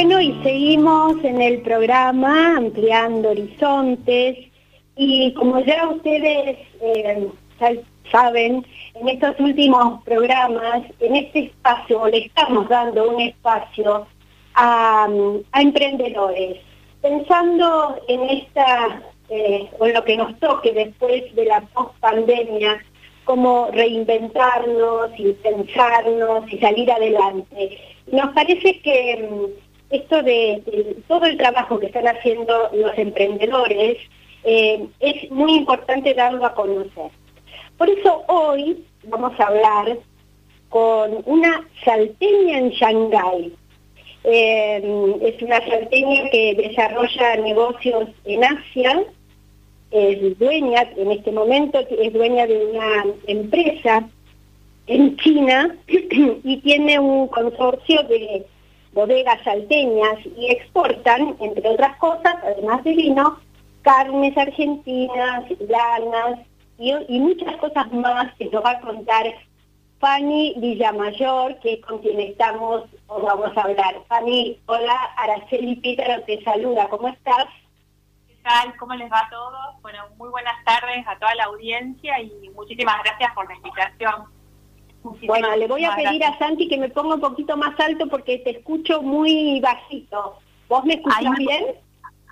Bueno, y seguimos en el programa ampliando horizontes y como ya ustedes eh, saben, en estos últimos programas, en este espacio, le estamos dando un espacio a, emprendedores, pensando en esta, eh, o en lo que nos toque después de la post-pandemia, cómo reinventarnos y pensarnos y salir adelante. Nos parece que mm, esto de, todo el trabajo que están haciendo los emprendedores eh, es muy importante darlo a conocer. Por eso hoy vamos a hablar con una salteña en Shanghái. Eh, es una salteña que desarrolla negocios en Asia, es dueña, en este momento es dueña de una empresa en China y tiene un consorcio de bodegas salteñas y exportan, entre otras cosas, además de vino, carnes argentinas, lanas y, muchas cosas más que nos va a contar Fanny Villamayor, que es con quien estamos o vamos a hablar. Fanny, hola, Araceli Pítaro te saluda, ¿cómo estás? ¿Qué tal? ¿Cómo les va a todos? Bueno, muy buenas tardes a toda la audiencia y muchísimas gracias por la invitación bueno, le voy a pedir a Santi que me ponga un poquito más alto porque te escucho muy bajito. ¿Vos me escuchás bien?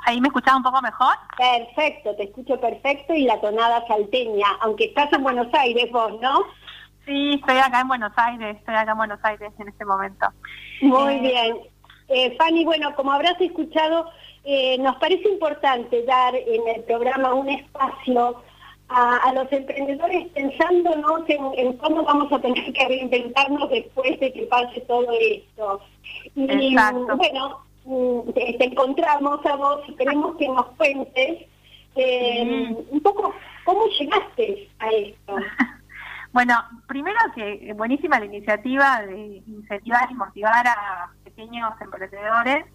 ¿Ahí me escuchás un poco mejor? Perfecto, te escucho perfecto y la tonada salteña, aunque estás en Buenos Aires vos, ¿no? Sí, estoy acá en Buenos Aires, estoy acá en Buenos Aires en este momento. Muy eh, bien. Eh, Fanny, bueno, como habrás escuchado, eh, nos parece importante dar en el programa un espacio a, los emprendedores pensándonos en, cómo vamos a tener que reinventarnos después de que pase todo esto. Y bueno, mm, te, encontramos a vos y queremos que nos cuentes eh, un poco cómo llegaste a esto. Bueno, primero que buenísima la iniciativa de incentivar y motivar a pequeños emprendedores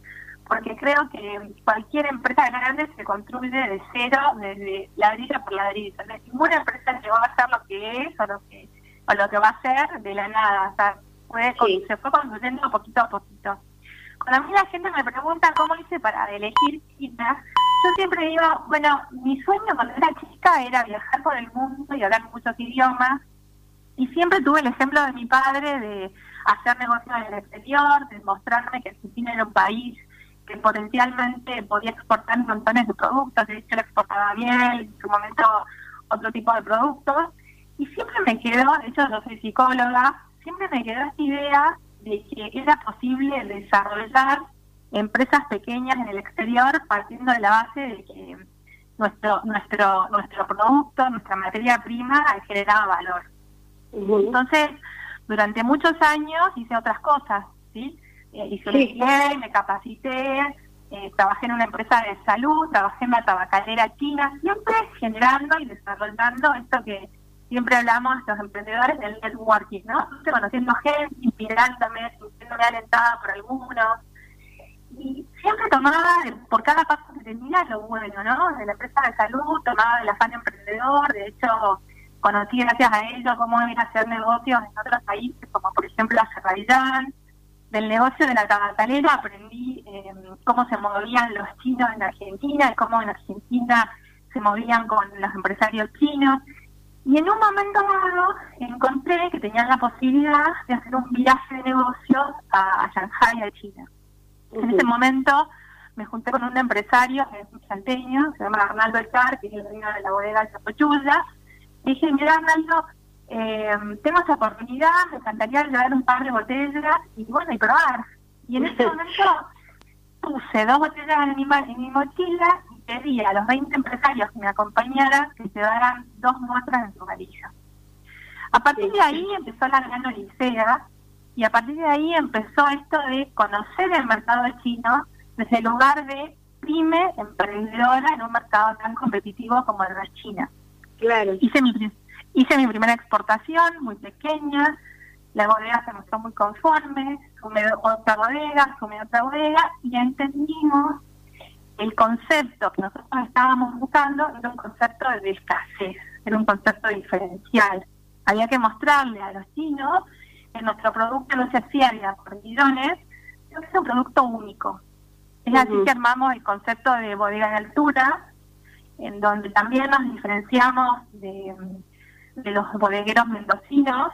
porque creo que cualquier empresa grande se construye de cero, desde ladrillo por ladrillo. ninguna empresa va a hacer lo que es o lo que, o lo que va a hacer de la nada. O sea, se fue construyendo poquito a poquito. Cuando a mí la gente me pregunta cómo hice para elegir China, yo siempre digo, bueno, mi sueño cuando era chica era viajar por el mundo y hablar muchos idiomas. Y siempre tuve el ejemplo de mi padre de hacer negocios en el exterior, de mostrarme que Argentina era un país que potencialmente podía exportar montones de productos, de hecho lo exportaba bien, en su momento otro tipo de productos, y siempre me quedó, de hecho yo soy psicóloga, siempre me quedó esta idea de que era posible desarrollar empresas pequeñas en el exterior partiendo de la base de que nuestro nuestro nuestro producto, nuestra materia prima generaba valor. Entonces, durante muchos años hice otras cosas, ¿sí? Eh, hice sí. me capacité, eh, trabajé en una empresa de salud, trabajé en la tabacalera china, siempre generando y desarrollando esto que siempre hablamos los emprendedores del networking, ¿no? conociendo gente, inspirándome, sintiéndome alentada por algunos. Y siempre tomaba, por cada paso que tenía, lo bueno, ¿no? De la empresa de salud, tomaba el afán emprendedor, de hecho, conocí gracias a ellos cómo ir a hacer negocios en otros países, como por ejemplo Azerbaiyán, del negocio de la tabacalera aprendí eh, cómo se movían los chinos en Argentina y cómo en Argentina se movían con los empresarios chinos. Y en un momento dado encontré que tenían la posibilidad de hacer un viaje de negocios a, Shanghai, a China. En ese momento me junté con un empresario que es salteño, se llama Arnaldo Echar, que es el dueño de la bodega de Chapochulla. Y dije, mira Arnaldo, eh, tengo esa oportunidad, me encantaría llevar un par de botellas y bueno, y probar. Y en ese momento puse dos botellas en mi, en mi mochila y pedí a los 20 empresarios que me acompañaran que llevaran dos muestras en su varilla. A partir de ahí empezó la gran odisea y a partir de ahí empezó esto de conocer el mercado chino desde el lugar de pyme emprendedora en un mercado tan competitivo como el de China. Claro. Hice mi, Hice mi primera exportación, muy pequeña, la bodega se mostró muy conforme, sumé otra bodega, sumé otra bodega y entendimos el concepto que nosotros estábamos buscando era un concepto de escasez, era un concepto diferencial. Había que mostrarle a los chinos que nuestro producto no se hacía de por millones, es un producto único. Es así que armamos el concepto de bodega de altura, en donde también nos diferenciamos de, los bodegueros mendocinos,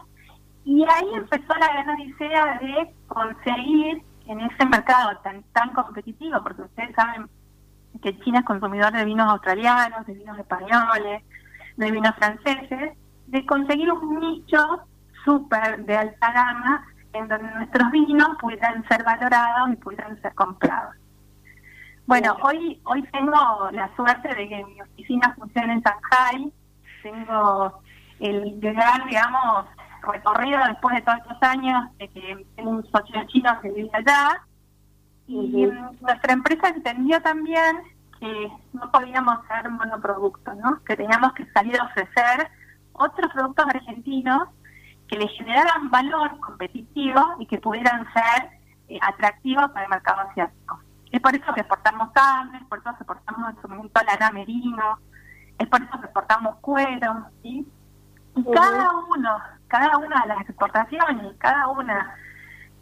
y ahí empezó la gran odisea de conseguir en ese mercado tan, tan competitivo, porque ustedes saben que China es consumidor de vinos australianos, de vinos españoles, de vinos franceses, de conseguir un nicho súper de alta gama en donde nuestros vinos pudieran ser valorados y pudieran ser comprados. Bueno, hoy hoy tengo la suerte de que mi oficina funcione en Shanghai. Tengo el gran, digamos, recorrido después de todos estos años de que tengo un socio chino que vive allá. Y nuestra empresa entendió también que no podíamos ser monoproductos, ¿no? que teníamos que salir a ofrecer otros productos argentinos que le generaran valor competitivo y que pudieran ser eh, atractivos para el mercado asiático. Es por eso que exportamos carne, es por eso que exportamos en su momento lana merino, es por eso que exportamos cuero, ¿sí? Y cada uno, cada una de las exportaciones, cada una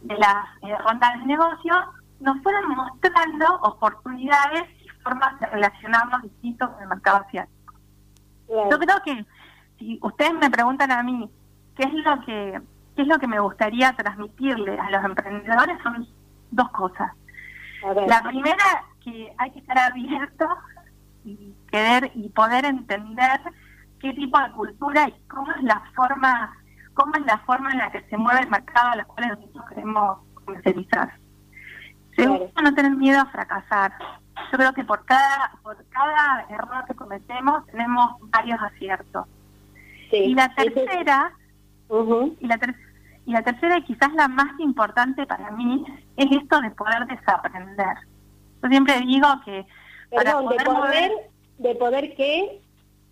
de las eh, rondas de negocio nos fueron mostrando oportunidades y formas de relacionarnos distintos con el mercado asiático. Yo creo que si ustedes me preguntan a mí qué es lo que qué es lo que me gustaría transmitirle a los emprendedores son dos cosas. La primera que hay que estar abierto y querer y poder entender qué tipo de cultura y cómo es la forma cómo es la forma en la que se mueve el mercado a la cual nosotros queremos comercializar. Segundo, no tener miedo a fracasar. Yo creo que por cada por cada error que cometemos tenemos varios aciertos. y la tercera y, la y la tercera, y quizás la más importante para mí, es esto de poder desaprender. Yo siempre digo que... Perdón, de poder, ¿de poder qué?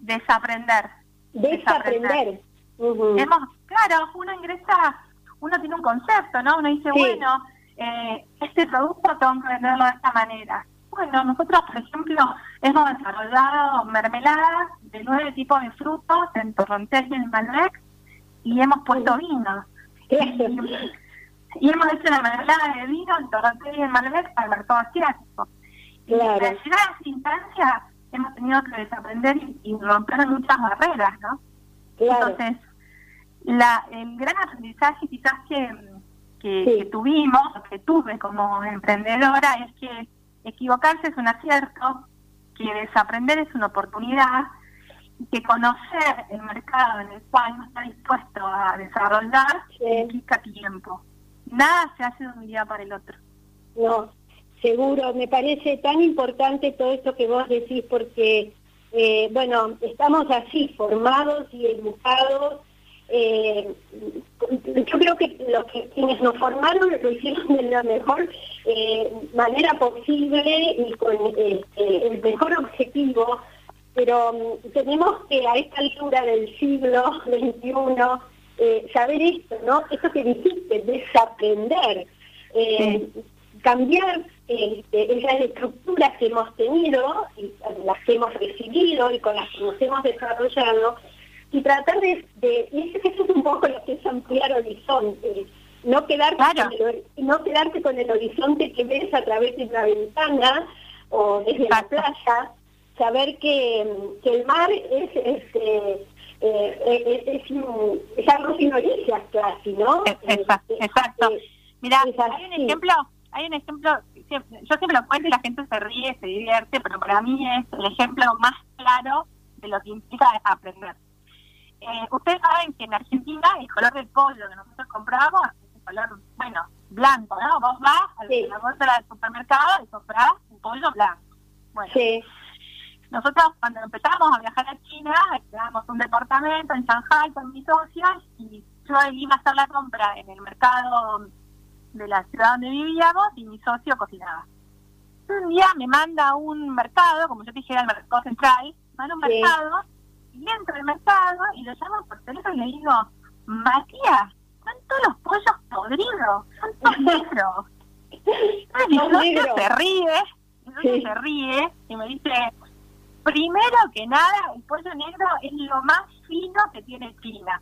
Desaprender. Desaprender. Hemos, claro, uno ingresa, uno tiene un concepto, ¿no? Uno dice, bueno, eh, este producto tengo que venderlo de esta manera. Bueno, nosotros, por ejemplo, hemos desarrollado mermeladas de nueve tipos de frutos en Torrontés y en Malbec y hemos puesto vino. Y, hemos hecho la mermelada de vino en Torrontés y en Malbec para el mercado asiático. Claro. Y al llegar a esa instancia hemos tenido que desaprender y, romper muchas barreras, ¿no? Entonces, la, el gran aprendizaje quizás que, que, tuvimos, que tuve como emprendedora, es que equivocarse es un acierto, que desaprender es una oportunidad que conocer el mercado en el cual uno está dispuesto a desarrollar implica tiempo. Nada se hace de un día para el otro. No, seguro. Me parece tan importante todo esto que vos decís porque, eh, bueno, estamos así, formados y educados. Eh, yo creo que los que quienes nos formaron lo hicieron de la mejor eh, manera posible y con este, el mejor objetivo pero mm, tenemos que a esta altura del siglo XXI saber esto, ¿no? Eso que dijiste, desaprender, cambiar este, esas estructuras que hemos tenido, y las que hemos recibido y con las que nos hemos desarrollado, y tratar de, y eso es un poco lo que es ampliar horizontes, no quedarte, con el, no quedarte con el horizonte que ves a través de una ventana o desde la playa, saber que, el mar es, este, eh, es, es, algo sin orillas casi, ¿no? Exacto. Este, exacto. Eh, Mira, hay un ejemplo, hay un ejemplo, yo siempre lo cuento y la gente se ríe, se divierte, pero para mí es el ejemplo más claro de lo que implica aprender. Eh, ustedes saben que en Argentina el color del pollo que nosotros compramos es un color, bueno, blanco, ¿no? Vos vas a la bolsa del supermercado y comprás un pollo blanco. Bueno, sí. Nosotros cuando empezamos a viajar a China, teníamos un departamento en Shanghai con mis socios y yo iba a hacer la compra en el mercado de la ciudad donde vivíamos y mi socio cocinaba. Un día me manda un mercado, como yo te dije, el mercado central, manda un mercado y entro al mercado y lo llamo por teléfono y le digo, Matías, ¿están todos los pollos podridos? Son todos negros. mi socio se ríe, mi socio se ríe y me dice, Primero que nada, el pollo negro es lo más fino que tiene China.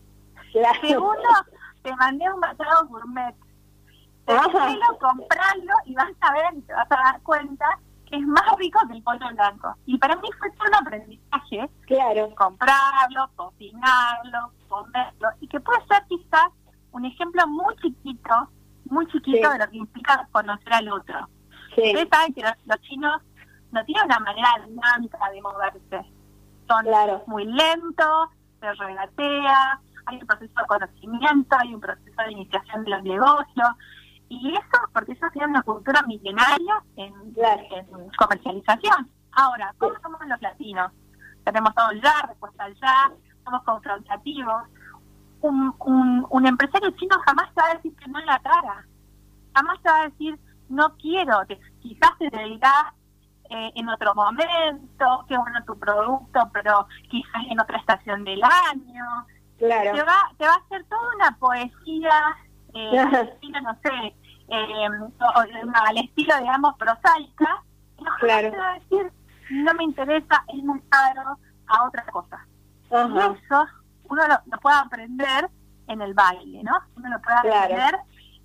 Segundo, te mandé un matado gourmet. Pedíselo, comprarlo y vas a ver y te vas a dar cuenta que es más rico que el pollo blanco. Y para mí fue todo un aprendizaje. Claro. Comprarlo, cocinarlo, comerlo. Y que puede ser quizás un ejemplo muy chiquito, muy chiquito de lo que implica conocer al otro. Ustedes saben que los, chinos no tienen una manera dinámica de moverse. Son muy lentos, se regatea, hay un proceso de conocimiento, hay un proceso de iniciación de los negocios. Y eso porque ellos tienen una cultura milenaria en, comercialización. Ahora, ¿cómo somos los latinos? Tenemos todo ya, respuesta ya, somos confrontativos. Un, un, un empresario chino jamás te va a decir que no en la cara. Jamás te va a decir, no quiero, que quizás te dirá eh, en otro momento, que bueno tu producto, pero quizás en otra estación del año. Claro. Te va, te va a hacer toda una poesía, eh, no sé, eh, al estilo, digamos, prosaica. No claro. a decir, no me interesa, es muy caro, a otra cosa. Y eso uno lo, puede aprender en el baile, ¿no? Uno lo puede aprender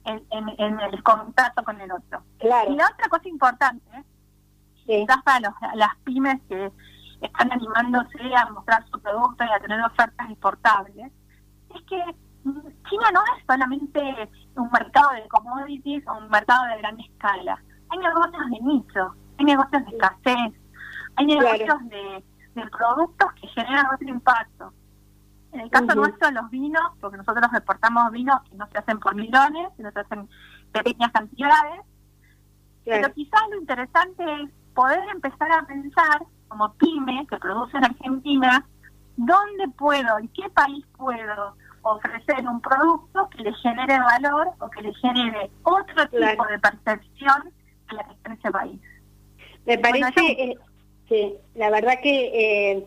en, el contacto con el otro. Y la otra cosa importante, quizás para las pymes que están animándose a mostrar su producto y a tener ofertas exportables, es que China no es solamente un mercado de commodities o un mercado de gran escala. Hay negocios de nicho, hay negocios de escasez, hay negocios de, de productos que generan otro impacto. En el caso nuestro, los vinos, porque nosotros exportamos vinos que no se hacen por millones, sino se hacen pequeñas cantidades. Pero quizás lo interesante es poder empezar a pensar, como pyme que produce en Argentina, dónde puedo, en qué país puedo ofrecer un producto que le genere valor o que le genere otro tipo de percepción a la que está en ese país. Me parece, eh, sí, la verdad que eh,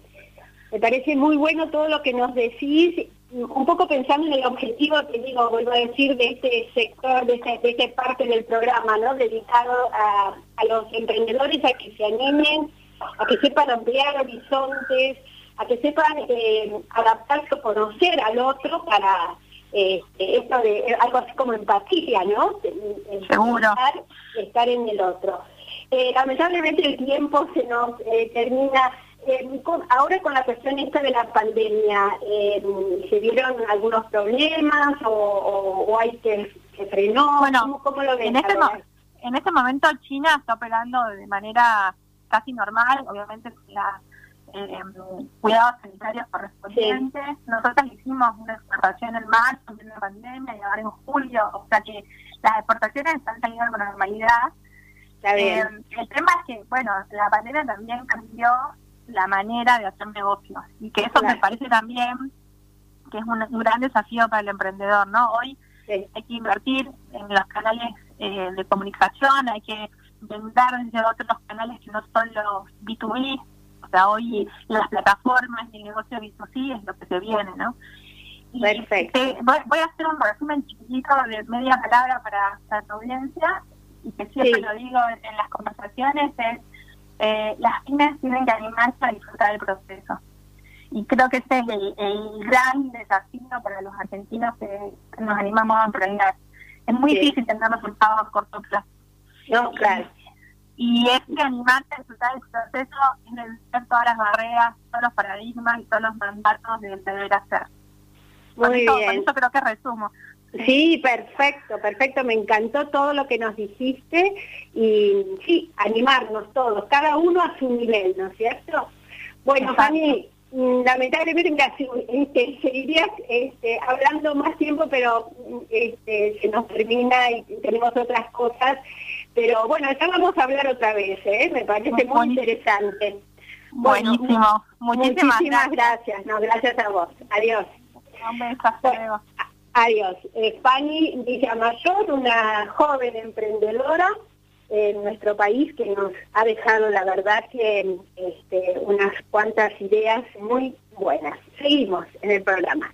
me parece muy bueno todo lo que nos decís, un poco pensando en el objetivo, te digo, vuelvo a decir, de este sector, de, esta, de esta parte del programa, ¿no? Dedicado a, los emprendedores a que se animen, a que sepan ampliar horizontes, a que sepan eh, adaptarse o conocer al otro para este, esto de algo así como empatía, ¿no? Seguro. Estar, en el otro. Eh, lamentablemente el tiempo se nos eh, termina eh, ahora con la cuestión esta de la pandemia, eh, ¿se vieron algunos problemas o, hay que frenó? Bueno, ¿Cómo, lo ven? En este, en este momento China está operando de manera casi normal, obviamente la eh, cuidados sanitarios correspondientes. Nosotros hicimos una exportación en marzo de la pandemia y ahora en julio, o sea que las exportaciones están saliendo con normalidad. Eh, el tema es que, bueno, la pandemia también cambió la manera de hacer negocios y que eso me parece también que es un, gran desafío para el emprendedor, ¿no? Hoy hay que invertir en los canales eh, de comunicación, hay que vender desde otros canales que no son los B2B, o sea, hoy las plataformas y el negocio B2C es lo que se viene, ¿no? Perfecto. voy, a hacer un resumen chiquitito de media palabra para la audiencia y que siempre lo digo en las conversaciones, es eh, las pymes tienen que animarse a disfrutar del proceso. Y creo que ese es el, gran desafío para los argentinos que, nos animamos a emprender. Es muy difícil tener resultados a corto plazo. No, claro. Y es que animarse a disfrutar del proceso es vencer todas las barreras, todos los paradigmas y todos los mandatos del deber hacer. Muy bien. Por eso creo que resumo. Sí, perfecto, perfecto. Me encantó todo lo que nos dijiste y sí, animarnos todos, cada uno a su nivel, ¿no es cierto? Bueno, Fanny, mm, lamentablemente este, seguirías este, hablando más tiempo, pero este, se nos termina y tenemos otras cosas. Pero bueno, ya vamos a hablar otra vez, ¿eh? me parece muy, interesante. Buenísimo, muchísimas, gracias. No, gracias a vos. Adiós. Un beso, hasta luego. Adiós. Eh, Fanny Villamayor, una joven emprendedora en nuestro país que nos ha dejado, la verdad, que este, unas cuantas ideas muy buenas. Seguimos en el programa.